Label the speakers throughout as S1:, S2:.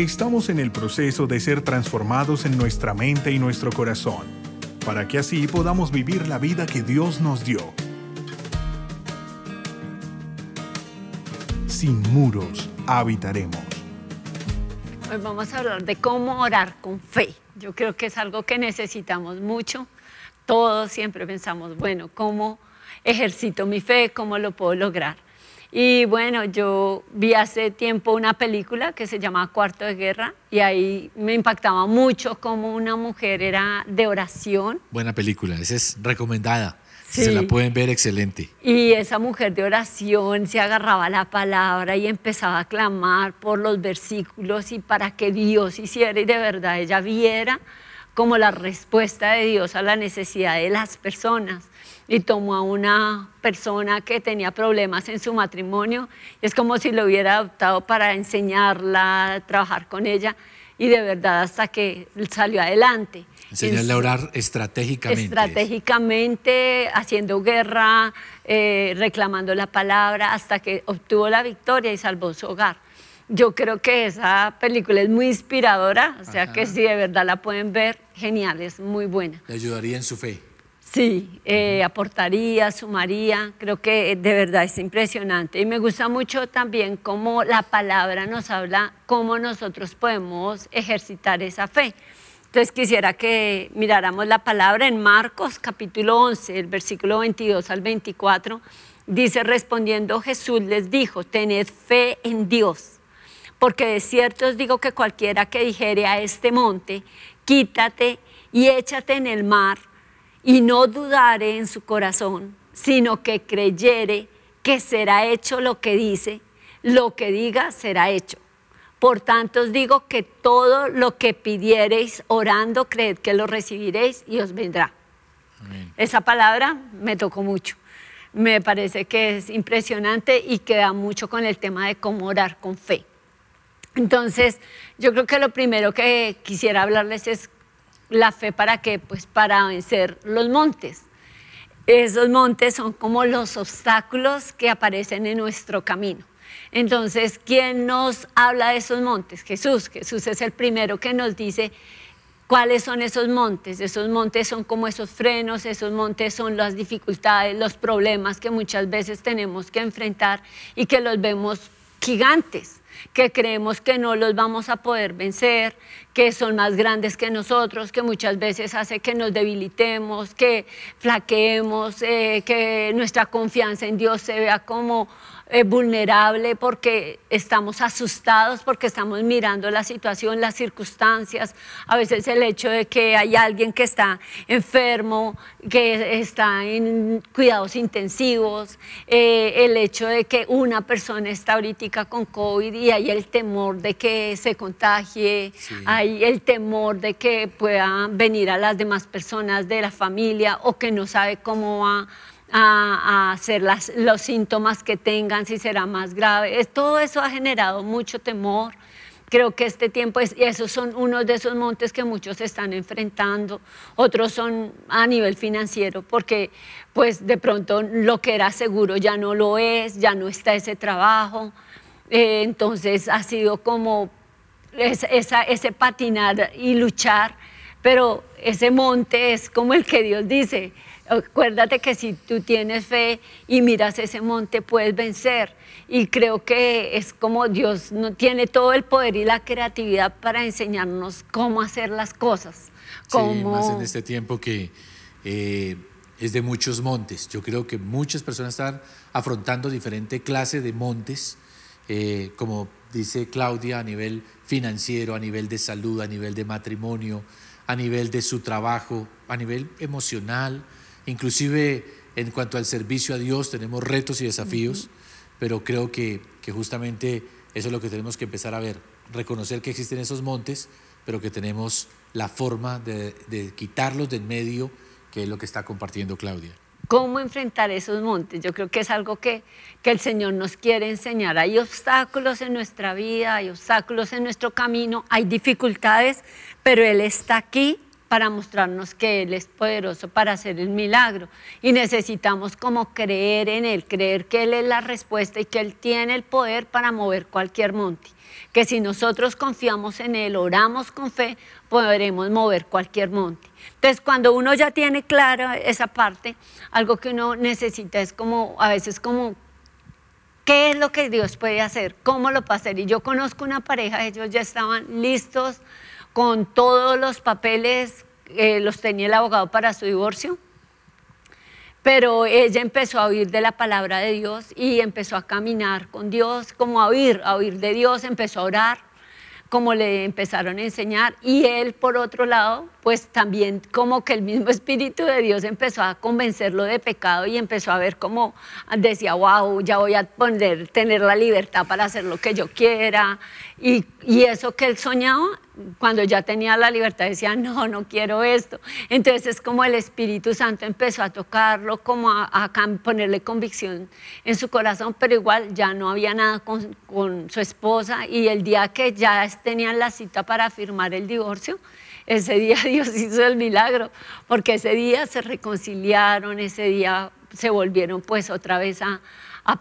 S1: Estamos en el proceso de ser transformados en nuestra mente y nuestro corazón, para que así podamos vivir la vida que Dios nos dio. Sin muros habitaremos.
S2: Hoy vamos a hablar de cómo orar con fe. Yo creo que es algo que necesitamos mucho. Todos siempre pensamos, bueno, ¿cómo ejercito mi fe? ¿Cómo lo puedo lograr? Y bueno, yo vi hace tiempo una película que se llama Cuarto de Guerra y ahí me impactaba mucho cómo una mujer era de oración.
S3: Buena película, esa es recomendada. Se la pueden ver excelente.
S2: Y esa mujer de oración se agarraba a la palabra y empezaba a clamar por los versículos y para que Dios hiciera y de verdad ella viera como la respuesta de Dios a la necesidad de las personas. Y tomó a una persona que tenía problemas en su matrimonio, es como si lo hubiera adoptado para enseñarla, trabajar con ella, y de verdad hasta que salió adelante.
S3: Enseñarle a orar estratégicamente.
S2: Estratégicamente, haciendo guerra, eh, reclamando la palabra, hasta que obtuvo la victoria y salvó su hogar. Yo creo que esa película es muy inspiradora, o sea que si de verdad la pueden ver, genial, es muy buena.
S3: ¿Le ayudaría en su fe?
S2: Sí, eh, aportaría, sumaría, creo que de verdad es impresionante. Y me gusta mucho también cómo la palabra nos habla, cómo nosotros podemos ejercitar esa fe. Entonces quisiera que miráramos la palabra en Marcos capítulo 11, el versículo 22 al 24. Dice, respondiendo Jesús les dijo, tened fe en Dios, porque de cierto os digo que cualquiera que dijere a este monte, quítate y échate en el mar, y no dudare en su corazón, sino que creyere que será hecho lo que dice, lo que diga será hecho. Por tanto os digo que todo lo que pidiereis orando, creed que lo recibiréis y os vendrá. Esa palabra me tocó mucho. Me parece que es impresionante y queda mucho con el tema de cómo orar con fe. Entonces, yo creo que lo primero que quisiera hablarles es la fe para qué? Pues para vencer los montes. Esos montes son como los obstáculos que aparecen en nuestro camino. Entonces, ¿quién nos habla de esos montes? Jesús. Jesús es el primero que nos dice cuáles son esos montes. Esos montes son como esos frenos, esos montes son las dificultades, los problemas que muchas veces tenemos que enfrentar y que los vemos gigantes que creemos que no los vamos a poder vencer, que son más grandes que nosotros, que muchas veces hace que nos debilitemos, que flaqueemos, eh, que nuestra confianza en Dios se vea como eh, vulnerable porque estamos asustados, porque estamos mirando la situación, las circunstancias, a veces el hecho de que hay alguien que está enfermo, que está en cuidados intensivos, eh, el hecho de que una persona está ahorita con COVID y hay el temor de que se contagie, hay el temor de que puedan venir a las demás personas de la familia o que no sabe cómo va a, hacer los síntomas que tengan, si será más grave. todo eso ha generado mucho temor. Creo que este tiempo, es, y esos son unos de esos montes que muchos están enfrentando, otros son a nivel financiero, porque pues de pronto lo que era seguro ya no lo es, ya no está ese trabajo. Eh, entonces ha sido como ese patinar y luchar, pero ese monte es como el que Dios dice, Acuérdate que si tú tienes fe y miras ese monte, puedes vencer. Y creo que es como Dios no tiene todo el poder y la creatividad para enseñarnos cómo hacer las cosas. Cómo...
S3: más en este tiempo que eh, es de muchos montes. Yo creo que muchas personas están afrontando diferente clase de montes, eh, como dice Claudia, a nivel financiero, a nivel de salud, a nivel de matrimonio, a nivel de su trabajo, a nivel emocional Inclusive en cuanto al servicio a Dios tenemos retos y desafíos, pero creo que, justamente eso es lo que tenemos que empezar a ver, reconocer que existen esos montes, pero que tenemos la forma de, quitarlos del medio, que es lo que está compartiendo Claudia
S2: cómo enfrentar esos montes. Yo creo que es algo que, que, el Señor nos quiere enseñar. Hay obstáculos en nuestra vida, hay obstáculos en nuestro camino, hay dificultades, pero Él está aquí para mostrarnos que Él es poderoso para hacer el milagro. Y necesitamos como creer en Él, creer que Él es la respuesta y que Él tiene el poder para mover cualquier monte. Que si nosotros confiamos en Él, oramos con fe, podremos mover cualquier monte. Entonces, cuando uno ya tiene clara esa parte, algo que uno necesita es como, a veces como ¿Qué es lo que Dios puede hacer? ¿Cómo lo puede hacer? Y yo conozco una pareja, ellos ya estaban listos con todos los papeles, eh, los tenía el abogado para su divorcio, pero ella empezó a oír de la palabra de Dios y empezó a caminar con Dios, como a oír, a oír de Dios, empezó a orar, como le empezaron a enseñar, y él por otro lado, pues también como que el mismo Espíritu de Dios empezó a convencerlo de pecado y empezó a ver como decía, wow, ya voy a poder tener la libertad para hacer lo que yo quiera, y, eso que él soñaba cuando ya tenía la libertad decía, no, no quiero esto. Entonces es como el Espíritu Santo empezó a tocarlo, como a, ponerle convicción en su corazón, pero igual ya no había nada con, con, su esposa y el día que ya tenían la cita para firmar el divorcio, ese día Dios hizo el milagro, porque ese día se reconciliaron, ese día se volvieron pues otra vez a,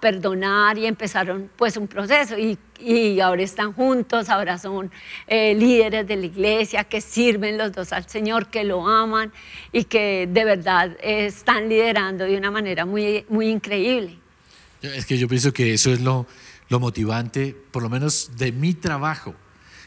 S2: perdonar y empezaron pues un proceso y, y ahora están juntos, ahora son eh, líderes de la iglesia que sirven los dos al Señor, que lo aman y que de verdad están liderando de una manera muy, muy increíble.
S3: Es que yo pienso que eso es lo, lo motivante, por lo menos de mi trabajo,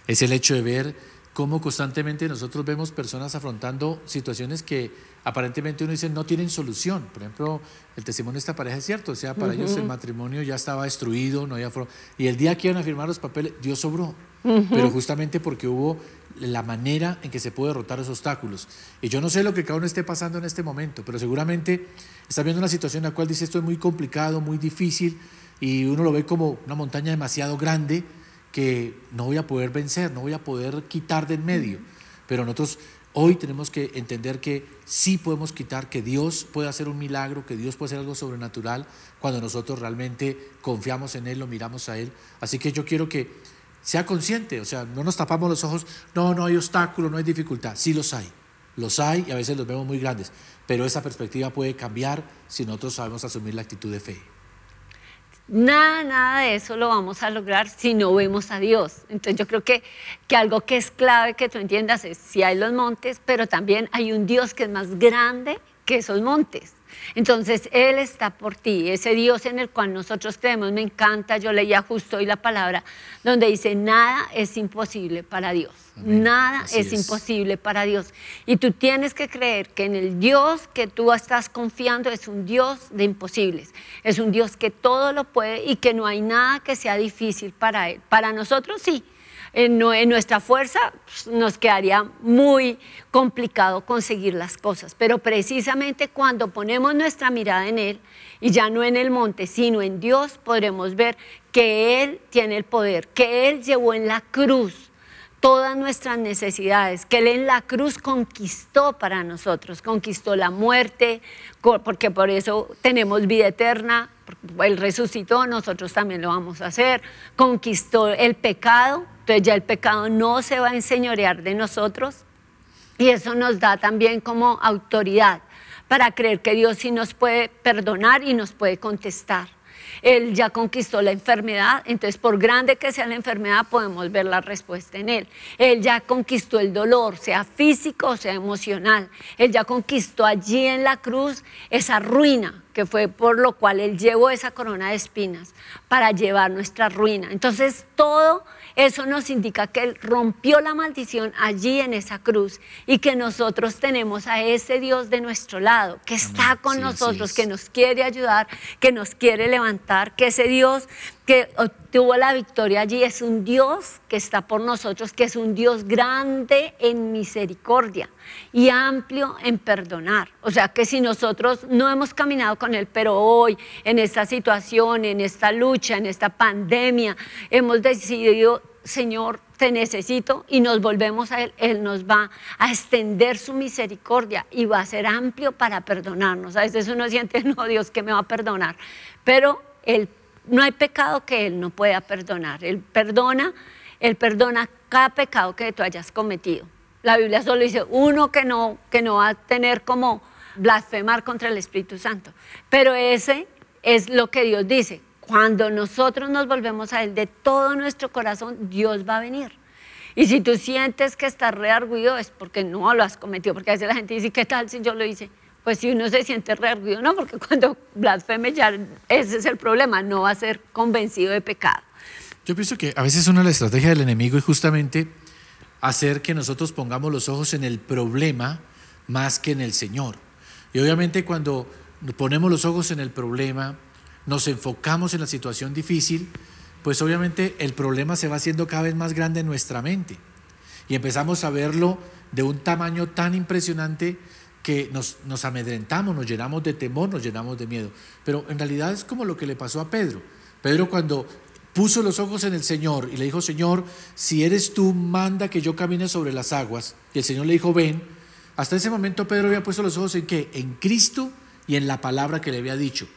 S3: es el hecho de ver cómo constantemente nosotros vemos personas afrontando situaciones que aparentemente uno dice no tienen solución. Por ejemplo, el testimonio de esta pareja es cierto, o sea, para ellos el matrimonio ya estaba destruido, no había y el día que iban a firmar los papeles, Dios sobró, pero justamente porque hubo la manera en que se puede derrotar esos obstáculos. Y yo no sé lo que cada uno esté pasando en este momento, pero seguramente está viendo una situación en la cual dice esto es muy complicado, muy difícil, y uno lo ve como una montaña demasiado grande que no voy a poder vencer, no voy a poder quitar de en medio. Pero nosotros Hoy tenemos que entender que sí podemos quitar, que Dios puede hacer un milagro, que Dios puede hacer algo sobrenatural cuando nosotros realmente confiamos en Él, lo miramos a Él. Así que yo quiero que sea consciente, o sea, no nos tapamos los ojos, no, no hay obstáculo, no hay dificultad, sí los hay, los hay y a veces los vemos muy grandes, pero esa perspectiva puede cambiar si nosotros sabemos asumir la actitud de fe.
S2: Nada, nada de eso lo vamos a lograr si no vemos a Dios. Entonces yo creo que, que algo que es clave que tú entiendas es si hay los montes, pero también hay un Dios que es más grande que esos montes. Entonces, Él está por ti, ese Dios en el cual nosotros creemos, me encanta, yo leía justo hoy la palabra, donde dice, nada es imposible para Dios, nada es, imposible para Dios. Y tú tienes que creer que en el Dios que tú estás confiando es un Dios de imposibles, es un Dios que todo lo puede y que no hay nada que sea difícil para Él. Para nosotros sí, en, nuestra fuerza pues, nos quedaría muy complicado conseguir las cosas. Pero precisamente cuando ponemos nuestra mirada en Él, y ya no en el monte, sino en Dios, podremos ver que Él tiene el poder, que Él llevó en la cruz todas nuestras necesidades, que Él en la cruz conquistó para nosotros, conquistó la muerte, porque por eso tenemos vida eterna, Él resucitó, nosotros también lo vamos a hacer, conquistó el pecado, entonces ya el pecado no se va a enseñorear de nosotros y eso nos da también como autoridad para creer que Dios sí nos puede perdonar y nos puede contestar. Él ya conquistó la enfermedad, entonces por grande que sea la enfermedad podemos ver la respuesta en Él. Él ya conquistó el dolor, sea físico o sea emocional. Él ya conquistó allí en la cruz esa ruina que fue por lo cual Él llevó esa corona de espinas para llevar nuestra ruina. Entonces todo eso nos indica que Él rompió la maldición allí en esa cruz y que nosotros tenemos a ese Dios de nuestro lado, que está con nosotros, que nos quiere ayudar, que nos quiere levantar, que ese Dios que obtuvo la victoria allí es un Dios que está por nosotros, que es un Dios grande en misericordia y amplio en perdonar. O sea que si nosotros no hemos caminado con Él, pero hoy en esta situación, en esta lucha, en esta pandemia, hemos decidido, Señor, te necesito y nos volvemos a Él, Él nos va a extender su misericordia y va a ser amplio para perdonarnos. A veces uno siente, no, Dios, que me va a perdonar, pero Él no hay pecado que Él no pueda perdonar. Él perdona, Él perdona cada pecado que tú hayas cometido. La Biblia solo dice uno que no, que no va a tener como blasfemar contra el Espíritu Santo. Pero ese es lo que Dios dice. Cuando nosotros nos volvemos a Él de todo nuestro corazón, Dios va a venir. Y si tú sientes que estás rearguido es porque no lo has cometido, porque a veces la gente dice, ¿qué tal si yo lo hice? Pues si uno se siente rearguido, no, porque cuando blasfeme ya ese es el problema, no va a ser convencido de pecado.
S3: Yo pienso que a veces una de las estrategias del enemigo es justamente hacer que nosotros pongamos los ojos en el problema más que en el Señor. Y obviamente cuando ponemos los ojos en el problema, nos enfocamos en la situación difícil, pues obviamente el problema se va haciendo cada vez más grande en nuestra mente. Y empezamos a verlo de un tamaño tan impresionante que nos, nos, amedrentamos, nos llenamos de temor, nos llenamos de miedo. Pero en realidad es como lo que le pasó a Pedro. Pedro cuando puso los ojos en el Señor y le dijo, Señor, si eres tú, manda que yo camine sobre las aguas. Y el Señor le dijo, ven. Hasta ese momento Pedro había puesto los ojos en qué? En Cristo y en la palabra que le había dicho.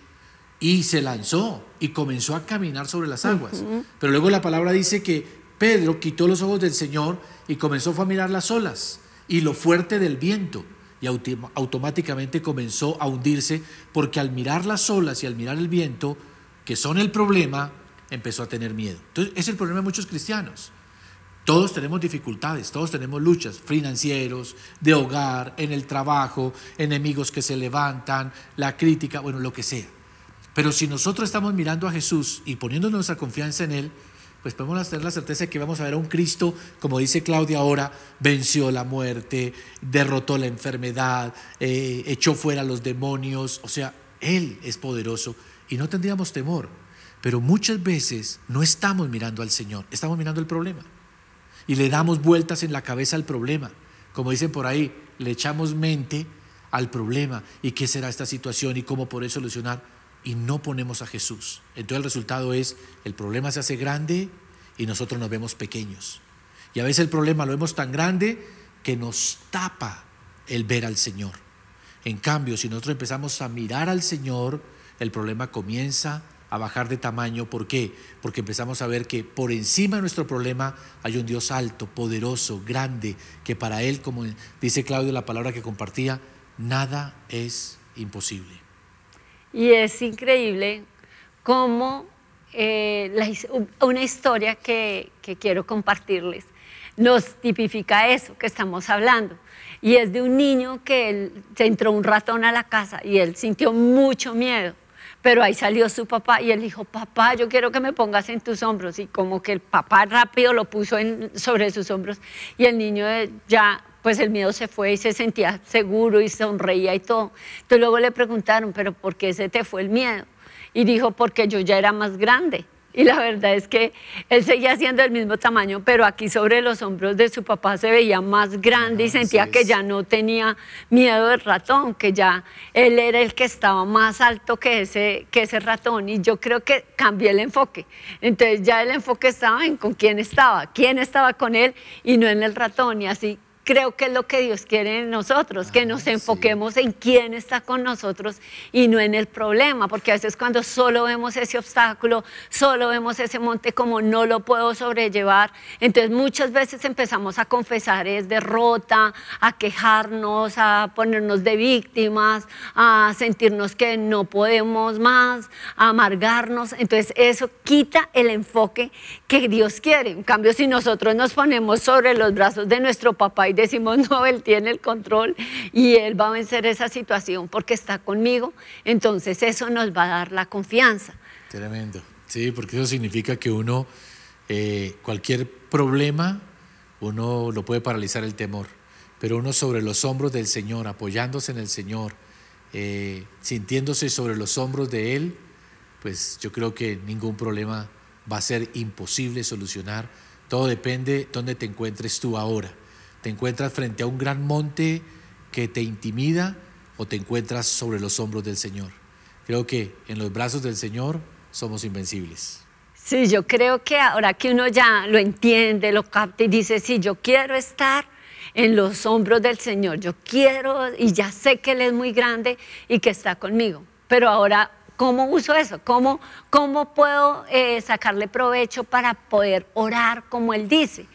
S3: Y se lanzó y comenzó a caminar sobre las aguas. Pero luego la palabra dice que Pedro quitó los ojos del Señor y comenzó a mirar las olas y lo fuerte del viento. Y automáticamente comenzó a hundirse porque al mirar las olas y al mirar el viento, que son el problema, empezó a tener miedo. Entonces, es el problema de muchos cristianos. Todos tenemos dificultades, todos tenemos luchas financieros, de hogar, en el trabajo, enemigos que se levantan, la crítica, bueno, lo que sea. Pero si nosotros estamos mirando a Jesús y poniendo nuestra confianza en Él, pues podemos tener la certeza de que vamos a ver a un Cristo, como dice Claudia ahora, venció la muerte, derrotó la enfermedad, eh, echó fuera los demonios, o sea, Él es poderoso y no tendríamos temor. Pero muchas veces no estamos mirando al Señor, estamos mirando el problema y le damos vueltas en la cabeza al problema. Como dicen por ahí, le echamos mente al problema y qué será esta situación y cómo poder solucionar y no ponemos a Jesús. Entonces el resultado es, el problema se hace grande y nosotros nos vemos pequeños. Y a veces el problema lo vemos tan grande que nos tapa el ver al Señor. En cambio, si nosotros empezamos a mirar al Señor, el problema comienza a bajar de tamaño. ¿Por qué? Porque empezamos a ver que por encima de nuestro problema hay un Dios alto, poderoso, grande, que para Él, como dice Claudio la palabra que compartía, nada es imposible.
S2: Y es increíble cómo eh, una historia que, que quiero compartirles nos tipifica eso que estamos hablando. Y es de un niño que se entró un ratón a la casa y él sintió mucho miedo pero ahí salió su papá y él dijo, papá, yo quiero que me pongas en tus hombros. Y como que el papá rápido lo puso sobre sus hombros y el niño ya, pues el miedo se fue y se sentía seguro y sonreía y todo. Entonces luego le preguntaron, pero ¿por qué se te fue el miedo? Y dijo, porque yo ya era más grande. Y la verdad es que él seguía siendo del mismo tamaño, pero aquí sobre los hombros de su papá se veía más grande y sentía que ya no tenía miedo del ratón, que ya él era el que estaba más alto que ese, que ese ratón. Y yo creo que cambié el enfoque. Entonces ya el enfoque estaba en con quién estaba, quién estaba con él y no en el ratón. Y así creo que es lo que Dios quiere en nosotros, que nos enfoquemos en quién está con nosotros y no en el problema, porque a veces cuando solo vemos ese obstáculo, solo vemos ese monte como no lo puedo sobrellevar, entonces muchas veces empezamos a confesar es derrota, a quejarnos, a ponernos de víctimas, a sentirnos que no podemos más, a amargarnos, entonces eso quita el enfoque que Dios quiere. En cambio, si nosotros nos ponemos sobre los brazos de nuestro papá y decimos, no, Él tiene el control y Él va a vencer esa situación porque está conmigo, entonces eso nos va a dar la confianza.
S3: Tremendo. Sí, porque eso significa que uno, eh, cualquier problema, uno lo puede paralizar el temor, pero uno sobre los hombros del Señor, apoyándose en el Señor, eh, sintiéndose sobre los hombros de Él, pues yo creo que ningún problema va a ser imposible solucionar. Todo depende de dónde te encuentres tú ahora. ¿Te encuentras frente a un gran monte que te intimida o te encuentras sobre los hombros del Señor? Creo que en los brazos del Señor somos invencibles.
S2: Sí, yo creo que ahora que uno ya lo entiende, lo capta y dice, sí, yo quiero estar en los hombros del Señor, yo quiero y ya sé que Él es muy grande y que está conmigo. Pero ahora ¿Cómo uso eso? ¿Cómo, cómo puedo eh, sacarle provecho para poder orar como Él dice?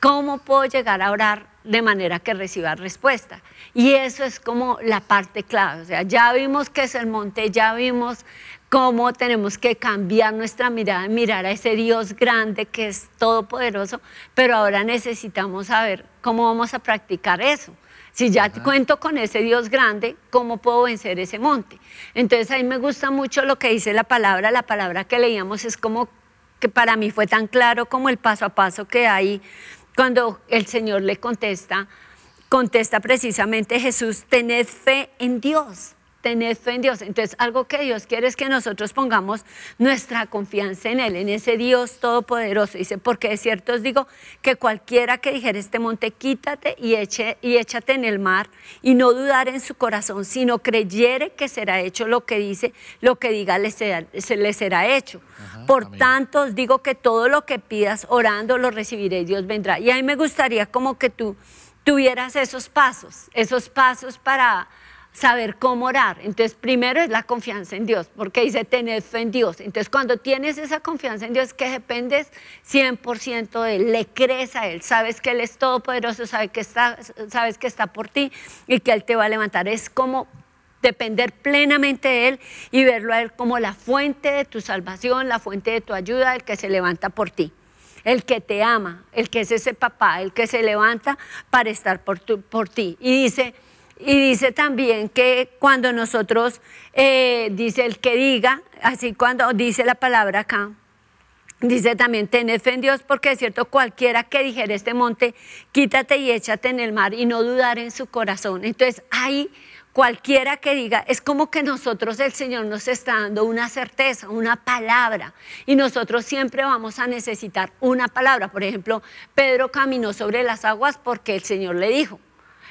S2: ¿Cómo puedo llegar a orar de manera que reciba respuesta. Y eso es como la parte clave. O sea, ya vimos que es el monte, ya vimos cómo tenemos que cambiar nuestra mirada, mirar a ese Dios grande que es todopoderoso, pero ahora necesitamos saber cómo vamos a practicar eso. Si ya cuento con ese Dios grande, ¿cómo puedo vencer ese monte? Entonces a mí me gusta mucho lo que dice la palabra, la palabra que leíamos es como que para mí fue tan claro como el paso a paso que hay cuando el Señor le contesta, contesta precisamente Jesús, tened fe en Dios tened fe en Dios. Entonces, algo que Dios quiere es que nosotros pongamos nuestra confianza en Él, en ese Dios todopoderoso. Dice, porque de cierto os digo que cualquiera que dijera este monte, quítate y, eche, y échate en el mar, y no dudar en su corazón, sino creyere que será hecho lo que dice, lo que diga le será, se le será hecho. Por tanto, os digo que todo lo que pidas orando lo recibiré y Dios vendrá. Y a mí me gustaría como que tú tuvieras esos pasos, esos pasos para saber cómo orar. Entonces, primero es la confianza en Dios, porque dice tener fe en Dios. Entonces, cuando tienes esa confianza en Dios, que dependes 100% de Él, le crees a Él, sabes que Él es todopoderoso, sabes que, está, sabes que está por ti y que Él te va a levantar. Es como depender plenamente de Él y verlo a Él como la fuente de tu salvación, la fuente de tu ayuda, el que se levanta por ti el que te ama, el que es ese papá, el que se levanta para estar por, por ti. Y dice, y dice también que cuando nosotros, eh, dice el que diga, así cuando dice la palabra acá, dice también, tened fe en Dios, porque es cierto, cualquiera que dijera este monte, quítate y échate en el mar y no dudar en su corazón. Entonces, ahí cualquiera que diga, es como que nosotros, el Señor nos está dando una certeza, una palabra, y nosotros siempre vamos a necesitar una palabra. Por ejemplo, Pedro caminó sobre las aguas porque el Señor le dijo.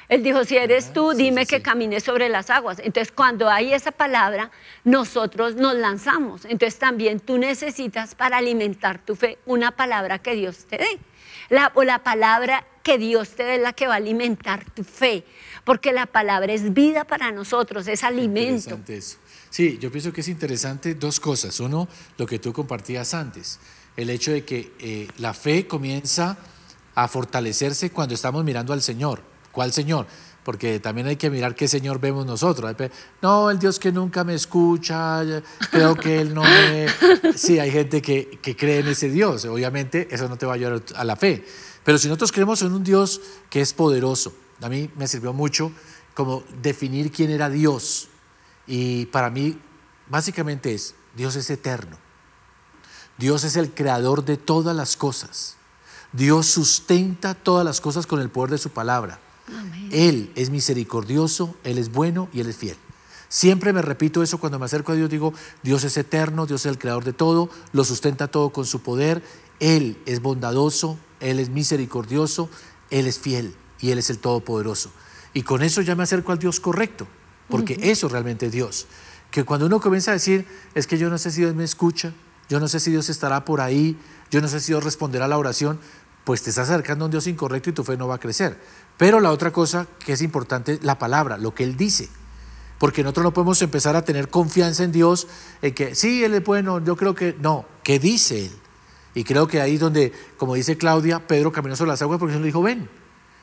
S2: Él dijo, si eres tú, dime que camine sobre las aguas. Entonces, cuando hay esa palabra, nosotros nos lanzamos. Entonces, también tú necesitas para alimentar tu fe una palabra que Dios te dé. La, o la palabra que Dios te dé es la que va a alimentar tu fe. Porque la palabra es vida para nosotros, es alimento.
S3: Eso. Sí, yo pienso que es interesante dos cosas. Uno, lo que tú compartías antes, el hecho de que eh, la fe comienza a fortalecerse cuando estamos mirando al Señor. ¿Cuál Señor? Porque también hay que mirar qué Señor vemos nosotros. No, el Dios que nunca me escucha, creo que Él no me... Sí, hay gente que, que cree en ese Dios. Obviamente eso no te va a ayudar a la fe. Pero si nosotros creemos en un Dios que es poderoso, a mí me sirvió mucho como definir quién era Dios. Y para mí, básicamente es, Dios es eterno. Dios es el creador de todas las cosas. Dios sustenta todas las cosas con el poder de su palabra. Él es misericordioso, Él es bueno y Él es fiel. Siempre me repito eso cuando me acerco a Dios, digo, Dios es eterno, Dios es el creador de todo, lo sustenta todo con su poder, Él es bondadoso, Él es misericordioso, Él es fiel y Él es el todopoderoso. Y con eso ya me acerco al Dios correcto, porque eso realmente es Dios. Que cuando uno comienza a decir, es que yo no sé si Dios me escucha, yo no sé si Dios estará por ahí, yo no sé si Dios responderá a la oración, pues te estás acercando a un Dios incorrecto y tu fe no va a crecer. Pero la otra cosa que es importante es la palabra, lo que Él dice. Porque nosotros no podemos empezar a tener confianza en Dios, en que sí, Él es bueno, yo creo que no, ¿qué dice Él? Y creo que ahí es donde, como dice Claudia, Pedro caminó sobre las aguas porque el Señor le dijo, ven.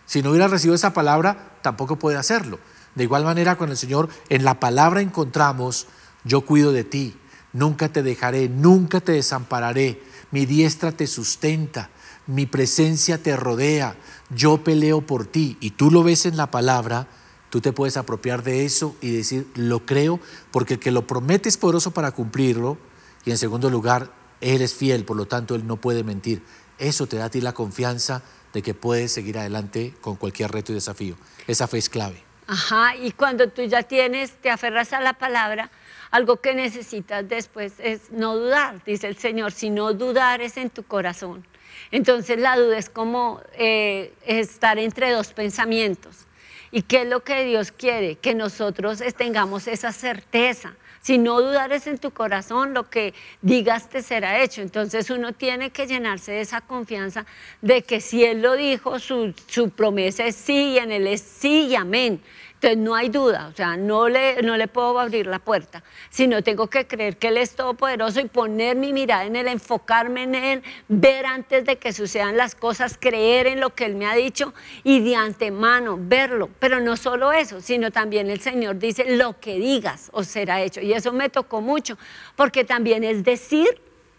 S3: Si no hubiera recibido esa palabra, tampoco puede hacerlo. De igual manera, con el Señor, en la palabra encontramos, yo cuido de ti, nunca te dejaré, nunca te desampararé, mi diestra te sustenta, mi presencia te rodea, yo peleo por ti y tú lo ves en la palabra, tú te puedes apropiar de eso y decir, lo creo, porque el que lo promete es poderoso para cumplirlo y en segundo lugar, Él es fiel, por lo tanto Él no puede mentir. Eso te da a ti la confianza de que puedes seguir adelante con cualquier reto y desafío. Esa fe es clave.
S2: Ajá, y cuando tú ya tienes, te aferras a la palabra, algo que necesitas después es no dudar, dice el Señor, si no dudares en tu corazón. Entonces la duda es como eh, estar entre dos pensamientos. ¿Y qué es lo que Dios quiere? Que nosotros tengamos esa certeza. Si no dudares en tu corazón, lo que digas te será hecho. Entonces uno tiene que llenarse de esa confianza de que si Él lo dijo, su, su promesa es sí y en Él es sí y amén. Entonces no hay duda, o sea, no le, no le puedo abrir la puerta, sino tengo que creer que Él es todopoderoso y poner mi mirada en Él, enfocarme en Él, ver antes de que sucedan las cosas, creer en lo que Él me ha dicho y de antemano verlo. Pero no solo eso, sino también el Señor dice, lo que digas os será hecho. Y eso me tocó mucho, porque también es decir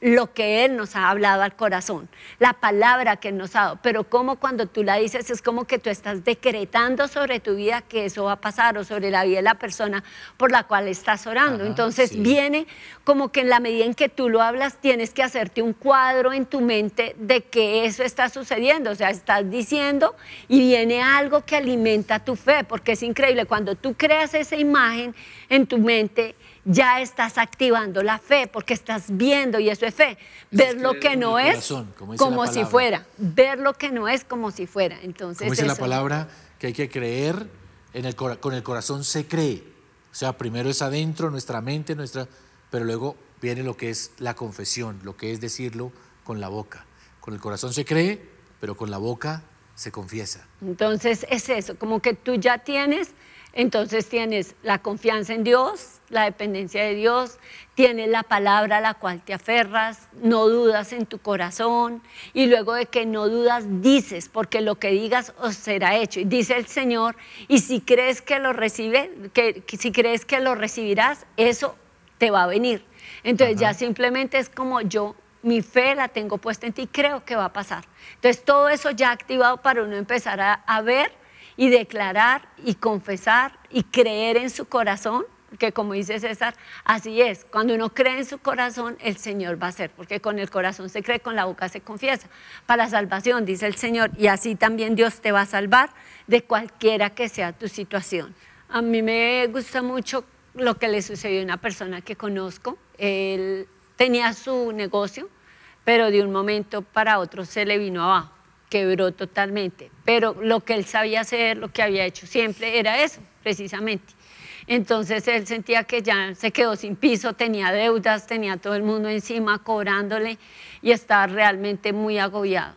S2: lo que Él nos ha hablado al corazón, la palabra que Él nos ha dado. Pero como cuando tú la dices es como que tú estás decretando sobre tu vida que eso va a pasar o sobre la vida de la persona por la cual estás orando. Entonces viene como que en la medida en que tú lo hablas tienes que hacerte un cuadro en tu mente de que eso está sucediendo. O sea, estás diciendo y viene algo que alimenta tu fe, porque es increíble cuando tú creas esa imagen en tu mente ya estás activando la fe porque estás viendo y eso es fe. Ver lo que no es como, si fuera. Ver lo que no es como si fuera. Entonces,
S3: como dice la palabra que hay que creer, en el, con el corazón se cree. O sea, primero es adentro, nuestra mente, nuestra, pero luego viene lo que es la confesión, lo que es decirlo con la boca. Con el corazón se cree, pero con la boca se confiesa.
S2: Entonces es eso, como que tú ya tienes entonces tienes la confianza en Dios, la dependencia de Dios, tienes la palabra a la cual te aferras, no dudas en tu corazón y luego de que no dudas dices, porque lo que digas os será hecho. Y dice el Señor, y si crees que lo recibe, que, si crees que lo recibirás, eso te va a venir. Entonces ya simplemente es como yo mi fe la tengo puesta en ti, creo que va a pasar. Entonces todo eso ya activado para uno empezar a ver y declarar y confesar y creer en su corazón, que como dice César, así es, cuando uno cree en su corazón, el Señor va a hacer, porque con el corazón se cree, con la boca se confiesa. Para salvación, dice el Señor, y así también Dios te va a salvar de cualquiera que sea tu situación. A mí me gusta mucho lo que le sucedió a una persona que conozco. Él tenía su negocio, pero de un momento para otro se le vino abajo quebró totalmente. Pero lo que él sabía hacer, lo que había hecho siempre, era eso, precisamente. Entonces él sentía que ya se quedó sin piso, tenía deudas, tenía todo el mundo encima cobrándole y estaba realmente muy agobiado.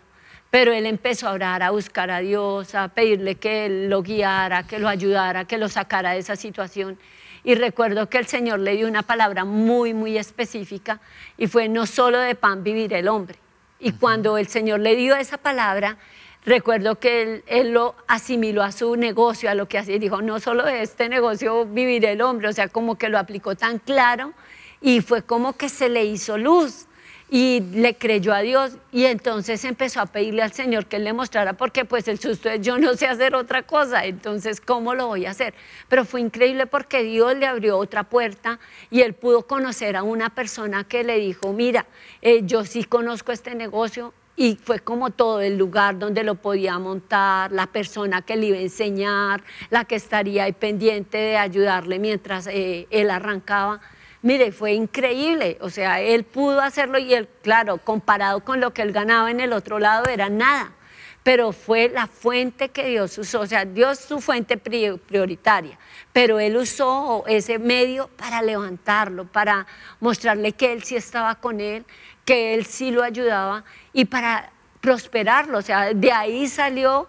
S2: Pero él empezó a orar, a buscar a Dios, a pedirle que él lo guiara, que lo ayudara, que lo sacara de esa situación. Y recuerdo que el Señor le dio una palabra muy, muy específica y fue, no solo de pan vivir el hombre, y cuando el Señor le dio esa palabra, recuerdo que él, lo asimiló a su negocio, a lo que hacía. Dijo, no solo de este negocio vivir el hombre, o sea, como que lo aplicó tan claro y fue como que se le hizo luz y le creyó a Dios y entonces empezó a pedirle al Señor que él le mostrara porque pues el susto es yo no sé hacer otra cosa, entonces ¿cómo lo voy a hacer? Pero fue increíble porque Dios le abrió otra puerta y él pudo conocer a una persona que le dijo, mira, eh, yo sí conozco este negocio, y fue como todo el lugar donde lo podía montar, la persona que le iba a enseñar, la que estaría ahí pendiente de ayudarle mientras eh, él arrancaba. Mire, fue increíble, o sea, él pudo hacerlo y él, claro, comparado con lo que él ganaba en el otro lado, era nada, pero fue la fuente que Dios usó, o sea, Dios su fuente prioritaria, pero él usó ese medio para levantarlo, para mostrarle que él sí estaba con él, que él sí lo ayudaba y para prosperarlo, o sea, de ahí salió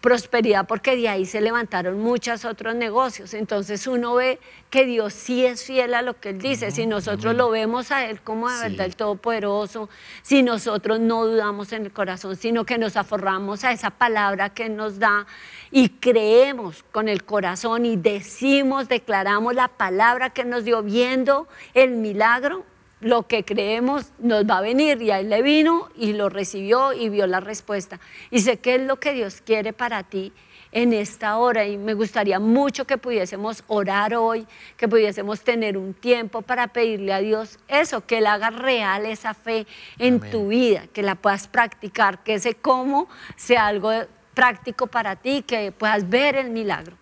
S2: prosperidad porque de ahí se levantaron muchos otros negocios. Entonces uno ve que Dios sí es fiel a lo que Él dice. Si nosotros lo vemos a Él como de verdad el Todopoderoso, si nosotros no dudamos en el corazón, sino que nos aforramos a esa palabra que nos da y creemos con el corazón y decimos, declaramos la palabra que nos dio viendo el milagro, lo que creemos nos va a venir y a él le vino y lo recibió y vio la respuesta. Y sé que es lo que Dios quiere para ti en esta hora y me gustaría mucho que pudiésemos orar hoy, que pudiésemos tener un tiempo para pedirle a Dios eso, que Él haga real esa fe en tu vida, que la puedas practicar, que ese cómo sea algo práctico para ti, que puedas ver el milagro.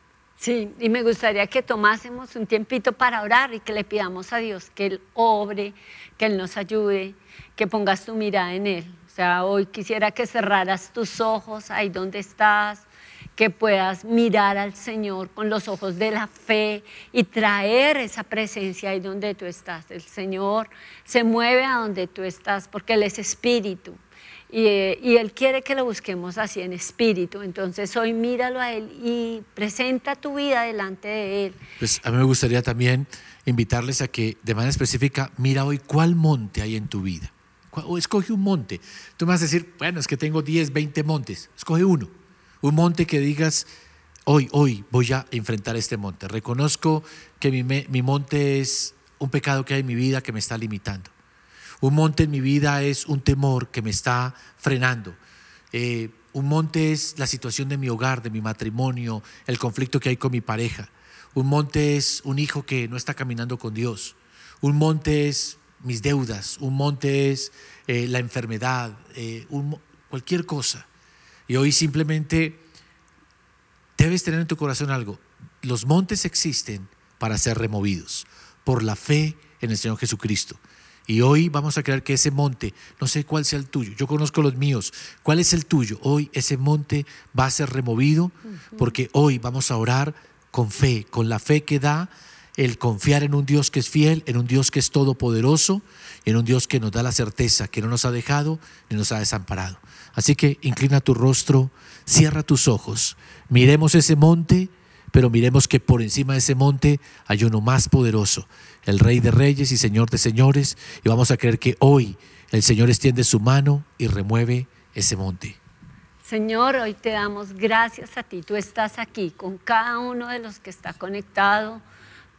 S2: Sí, y me gustaría que tomásemos un tiempito para orar y que le pidamos a Dios que Él obre, que Él nos ayude, que pongas tu mirada en Él. O sea, hoy quisiera que cerraras tus ojos ahí donde estás, que puedas mirar al Señor con los ojos de la fe y traer esa presencia ahí donde tú estás. El Señor se mueve a donde tú estás porque Él es espíritu Y, Él quiere que lo busquemos así en espíritu. Entonces hoy míralo a Él y presenta tu vida delante de Él.
S3: Pues a mí me gustaría también invitarles a que de manera específica, mira hoy cuál monte hay en tu vida. O escoge un monte. Tú me vas a decir, bueno, es que tengo 10, 20 montes. Escoge uno. Un monte que digas, hoy, hoy voy a enfrentar este monte. Reconozco que mi, mi monte es un pecado que hay en mi vida que me está limitando. Un monte en mi vida es un temor que me está frenando. Eh, un monte es la situación de mi hogar, de mi matrimonio, el conflicto que hay con mi pareja. Un monte es un hijo que no está caminando con Dios. Un monte es mis deudas. Un monte es eh, la enfermedad. Eh, cualquier cosa. Y hoy simplemente debes tener en tu corazón algo. Los montes existen para ser removidos por la fe en el Señor Jesucristo. Y hoy vamos a creer que ese monte, no sé cuál sea el tuyo, yo conozco los míos, ¿cuál es el tuyo? Hoy ese monte va a ser removido porque hoy vamos a orar con fe, con la fe que da el confiar en un Dios que es fiel, en un Dios que es todopoderoso, en un Dios que nos da la certeza que no nos ha dejado ni nos ha desamparado. Así que inclina tu rostro, cierra tus ojos, miremos ese monte, pero miremos que por encima de ese monte hay uno más poderoso el Rey de Reyes y Señor de Señores, y vamos a creer que hoy el Señor extiende su mano y remueve ese monte.
S2: Señor, hoy te damos gracias a ti. Tú estás aquí con cada uno de los que está conectado.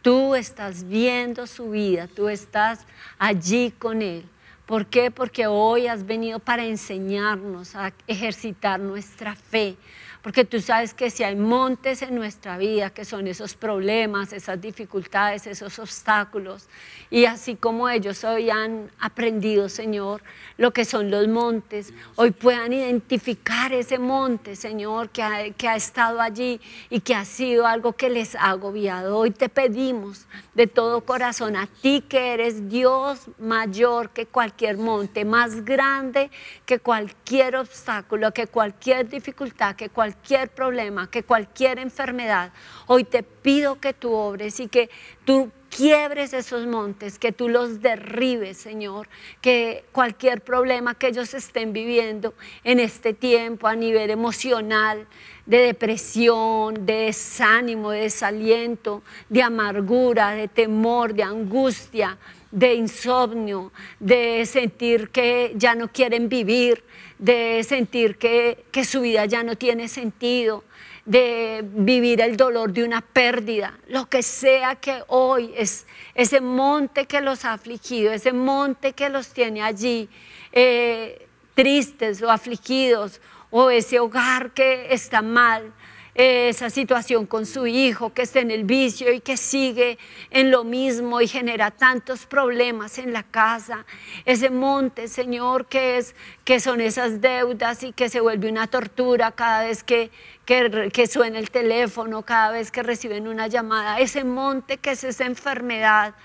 S2: Tú estás viendo su vida, tú estás allí con él. ¿Por qué? Porque hoy has venido para enseñarnos a ejercitar nuestra fe, porque tú sabes que si hay montes en nuestra vida, que son esos problemas, esas dificultades, esos obstáculos, y así como ellos hoy han aprendido, Señor, lo que son los montes, hoy puedan identificar ese monte, Señor, que ha, que ha estado allí y que ha sido algo que les ha agobiado. Hoy te pedimos de todo corazón a ti que eres Dios mayor que cualquier monte, más grande que cualquier obstáculo, que cualquier dificultad, que cualquier cualquier problema, que cualquier enfermedad, hoy te pido que tú obres y que tú quiebres esos montes, que tú los derribes, Señor, que cualquier problema que ellos estén viviendo en este tiempo a nivel emocional, de depresión, de desánimo, de desaliento, de amargura, de temor, de angustia, de insomnio, de sentir que ya no quieren vivir, de sentir que, su vida ya no tiene sentido, de vivir el dolor de una pérdida, lo que sea que hoy es ese monte que los ha afligido, ese monte que los tiene allí eh, tristes o afligidos, o ese hogar que está mal, esa situación con su hijo que está en el vicio y que sigue en lo mismo y genera tantos problemas en la casa, ese monte, Señor, que es que son esas deudas y que se vuelve una tortura cada vez que, que, suena el teléfono, cada vez que reciben una llamada, ese monte que es esa enfermedad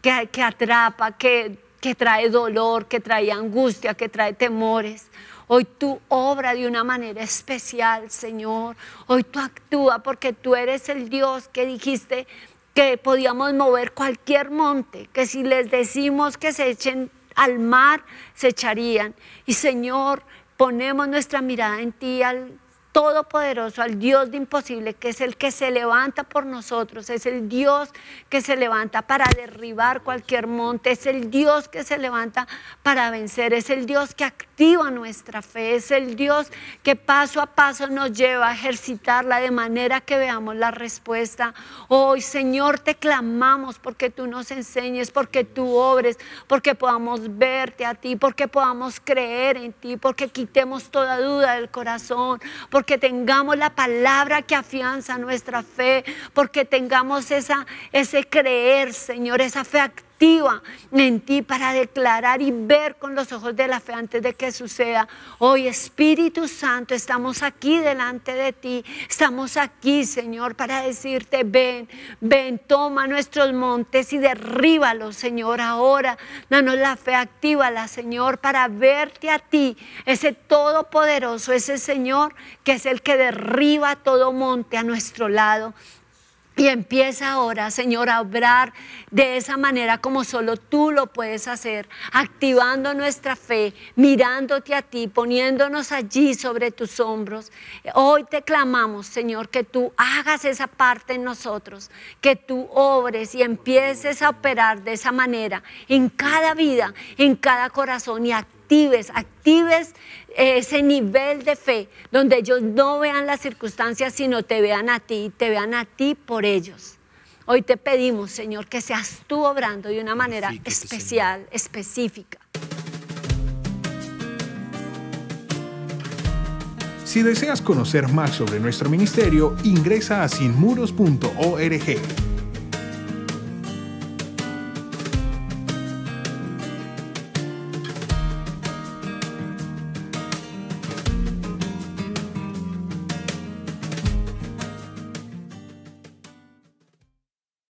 S2: que, que atrapa, que, que trae dolor, que trae angustia, que trae temores. Hoy tú obra de una manera especial, Señor. Hoy tú actúa porque tú eres el Dios que dijiste que podíamos mover cualquier monte, que si les decimos que se echen al mar, se echarían. Y Señor, ponemos nuestra mirada en ti, al todopoderoso, al Dios de imposible, que es el que se levanta por nosotros, es el Dios que se levanta para derribar cualquier monte, es el Dios que se levanta para vencer, es el Dios que activa nuestra fe, es el Dios que paso a paso nos lleva a ejercitarla de manera que veamos la respuesta. Hoy, Señor, te clamamos porque tú nos enseñes, porque tú obres, porque podamos verte a ti, porque podamos creer en ti, porque quitemos toda duda del corazón, porque tengamos la palabra que afianza nuestra fe, porque tengamos esa, ese creer, Señor, esa fe activa en ti para declarar y ver con los ojos de la fe antes de que suceda. Hoy Espíritu Santo, estamos aquí delante de ti, estamos aquí, Señor, para decirte, ven, ven, toma nuestros montes y derríbalos, Señor, ahora. Danos la fe, actívala, Señor, para verte a ti, ese todopoderoso, ese Señor que es el que derriba todo monte a nuestro lado. Y empieza ahora, Señor, a obrar de esa manera como solo tú lo puedes hacer, activando nuestra fe, mirándote a ti, poniéndonos allí sobre tus hombros. Hoy te clamamos, Señor, que tú hagas esa parte en nosotros, que tú obres y empieces a operar de esa manera en cada vida, en cada corazón y actives, actives ese nivel de fe donde ellos no vean las circunstancias, sino te vean a ti, te vean a ti por ellos. Hoy te pedimos, Señor, que seas tú obrando de una manera especial, específica.
S1: Si deseas conocer más sobre nuestro ministerio, ingresa a sinmuros.org.